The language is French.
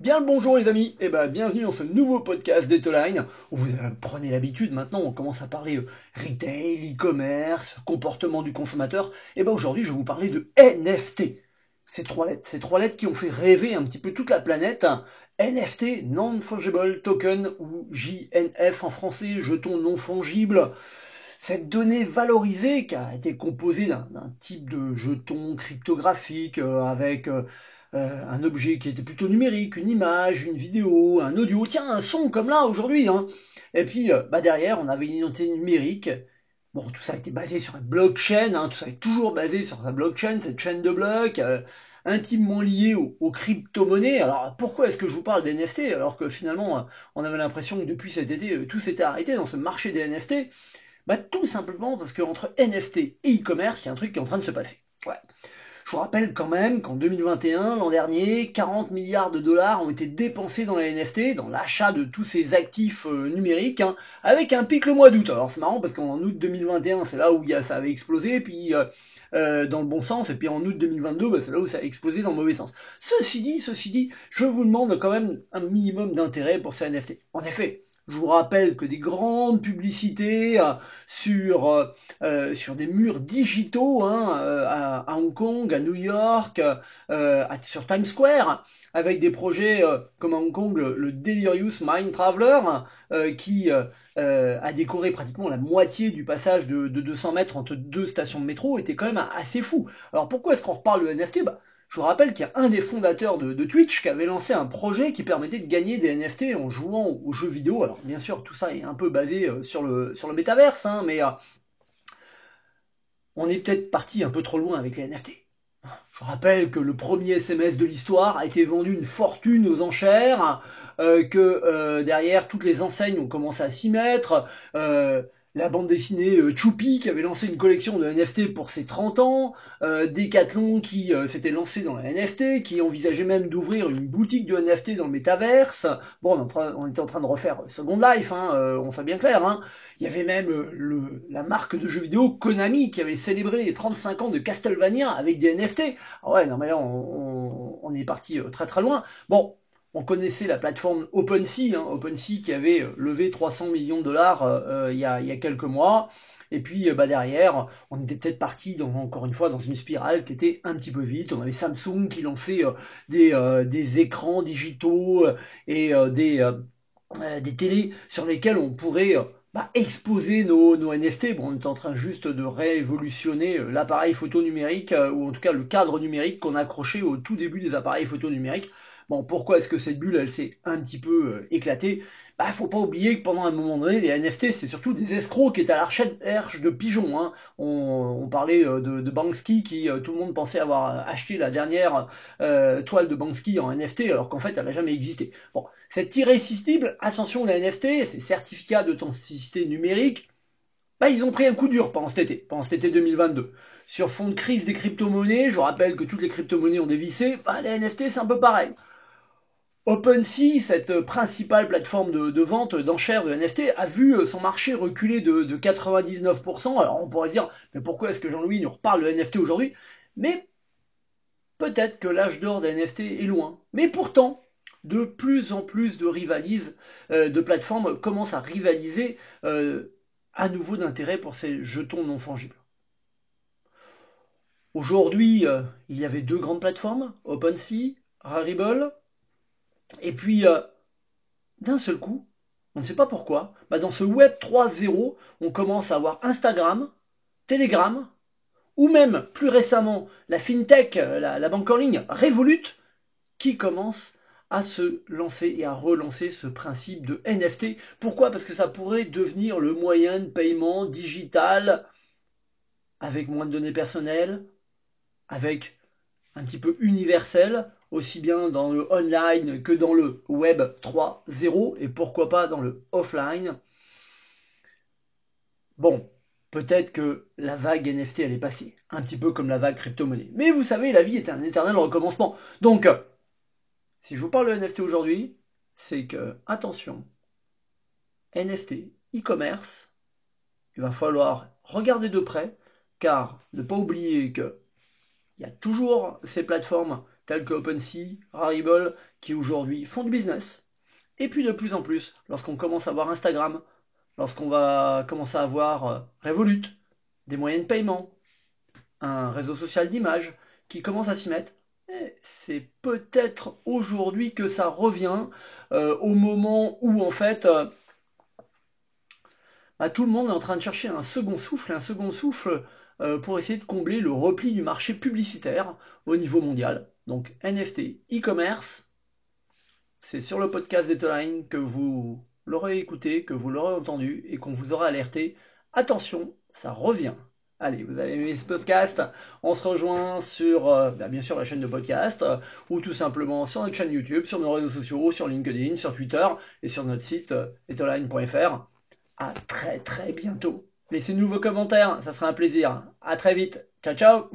Bien le bonjour les amis, et ben bienvenue dans ce nouveau podcast d'Etoline où vous euh, prenez l'habitude maintenant, on commence à parler euh, retail, e-commerce, comportement du consommateur, et ben aujourd'hui je vais vous parler de NFT. Ces trois lettres, ces trois lettres qui ont fait rêver un petit peu toute la planète. NFT, Non-Fungible Token ou JNF en français, jeton non fongible. Cette donnée valorisée qui a été composée d'un type de jeton cryptographique euh, avec euh, un objet qui était plutôt numérique, une image, une vidéo, un audio, tiens, un son comme là aujourd'hui. Hein. Et puis euh, bah derrière, on avait une identité numérique. Bon, tout ça été basé sur une blockchain, hein, tout ça est toujours basé sur la blockchain, cette chaîne de blocs, euh, intimement liée aux, crypto-monnaies. Alors pourquoi est-ce que je vous parle des NFT alors que finalement on avait l'impression que depuis cet été tout s'était arrêté dans ce marché des NFT Bah tout simplement parce qu'entre NFT et e-commerce, il y a un truc qui est en train de se passer. Ouais. Je vous rappelle quand même qu'en 2021, l'an dernier, 40 milliards de dollars ont été dépensés dans les NFT, dans l'achat de tous ces actifs euh, numériques, hein, avec un pic le mois d'août. Alors c'est marrant parce qu'en août 2021, c'est là où ça avait explosé, puis euh, euh, dans le bon sens, et puis en août 2022, bah, c'est là où ça a explosé dans le mauvais sens. Ceci dit, ceci dit, je vous demande quand même un minimum d'intérêt pour ces NFT. En effet, je vous rappelle que des grandes publicités euh, sur, euh, euh, sur des murs digitaux hein, à, Hong Kong, à New York, sur Times Square, avec des projets comme à Hong Kong le, Delirious Mind Traveler, qui a décoré pratiquement la moitié du passage de, de, 200 mètres entre deux stations de métro, était quand même assez fou. Alors pourquoi est-ce qu'on reparle de NFT bah, je vous rappelle qu'il y a un des fondateurs de, Twitch qui avait lancé un projet qui permettait de gagner des NFT en jouant aux jeux vidéo. Alors bien sûr, tout ça est un peu basé euh, sur le, sur le métaverse, hein, mais euh, on est peut-être parti un peu trop loin avec les NFT. Je vous rappelle que le premier SMS de l'histoire a été vendu une fortune aux enchères, euh, que derrière toutes les enseignes ont commencé à s'y mettre la bande dessinée euh, Choupi qui avait lancé une collection de NFT pour ses 30 ans, euh, Decathlon qui euh, s'était lancé dans la NFT, qui envisageait même d'ouvrir une boutique de NFT dans le métaverse. Bon, on, était en train de refaire Second Life, hein, on soit bien clair. Hein. Il y avait même la marque de jeux vidéo Konami qui avait célébré les 35 ans de Castlevania avec des NFT. Ah ouais, non mais là on est parti très très loin. Bon, on connaissait la plateforme OpenSea, hein, OpenSea qui avait euh, levé 300 millions de dollars euh, euh, il, y a, quelques mois. Et puis bah, derrière, on était peut-être parti encore une fois dans une spirale qui était un petit peu vite. On avait Samsung qui lançait des, écrans digitaux et des, des télés sur lesquels on pourrait bah, exposer nos, NFT. Bon, on est en train juste de révolutionner l'appareil photo numérique, ou en tout cas le cadre numérique qu'on accrochait au tout début des appareils photo numériques. Bon, pourquoi est-ce que cette bulle, elle s'est un petit peu euh, éclatée? Bah, faut pas oublier que pendant un moment donné, les NFT, c'est surtout des escrocs qui étaient à l'arche de pigeons. Hein. On, parlait euh, de, de, Banksy, qui euh, tout le monde pensait avoir acheté la dernière toile de Banksy en NFT, alors qu'en fait, elle n'a jamais existé. Bon, cette irrésistible ascension des NFT, ces certificats d'authenticité numérique, bah, ils ont pris un coup dur pendant cet été, pendant cet été 2022. Sur fond de crise des crypto-monnaies, je rappelle que toutes les crypto-monnaies ont dévissé, bah, les NFT c'est un peu pareil. OpenSea, cette principale plateforme de, vente d'enchères de NFT, a vu euh, son marché reculer de, 99%. Alors on pourrait dire, mais pourquoi est-ce que Jean-Louis nous reparle de NFT aujourd'hui? Mais peut-être que l'âge d'or des NFT est loin. Mais pourtant, de plus en plus de rivalises, euh, de plateformes commencent à rivaliser euh, à nouveau d'intérêt pour ces jetons non fongibles. Aujourd'hui, il y avait deux grandes plateformes, OpenSea, Rarible, et puis, euh, d'un seul coup, on ne sait pas pourquoi, bah dans ce Web 3.0, on commence à avoir Instagram, Telegram, ou même plus récemment la FinTech, euh, la, banque en ligne, Revolut, qui commence à se lancer et à relancer ce principe de NFT. Pourquoi? Parce que ça pourrait devenir le moyen de paiement digital avec moins de données personnelles, avec un petit peu universel, aussi bien dans le online que dans le web 3.0 et pourquoi pas dans le offline. Bon, peut-être que la vague NFT elle est passée, un petit peu comme la vague crypto-monnaie. Mais vous savez, la vie est un éternel recommencement. Donc, si je vous parle de NFT aujourd'hui, c'est que, attention, NFT, e-commerce, il va falloir regarder de près, car ne pas oublier que il y a toujours ces plateformes tels que OpenSea, Rarible, qui aujourd'hui font du business. Et puis de plus en plus, lorsqu'on commence à voir Instagram, lorsqu'on va commencer à voir euh, Revolut, des moyens de paiement, un réseau social d'image qui commence à s'y mettre, c'est peut-être aujourd'hui que ça revient euh, au moment où en fait euh, bah, tout le monde est en train de chercher un second souffle, un second souffle pour essayer de combler le repli du marché publicitaire au niveau mondial. Donc NFT, e-commerce, c'est sur le podcast d'Etoline que vous l'aurez écouté, que vous l'aurez entendu et qu'on vous aura alerté. Attention, ça revient. Allez, vous avez aimé ce podcast? On se rejoint sur, euh, bah, bien sûr, la chaîne de podcast, euh, ou tout simplement sur notre chaîne YouTube, sur nos réseaux sociaux, sur LinkedIn, sur Twitter, et sur notre site euh, etoline.fr. À très très bientôt. Laissez-nous vos commentaires, ça sera un plaisir. À très vite. Ciao ciao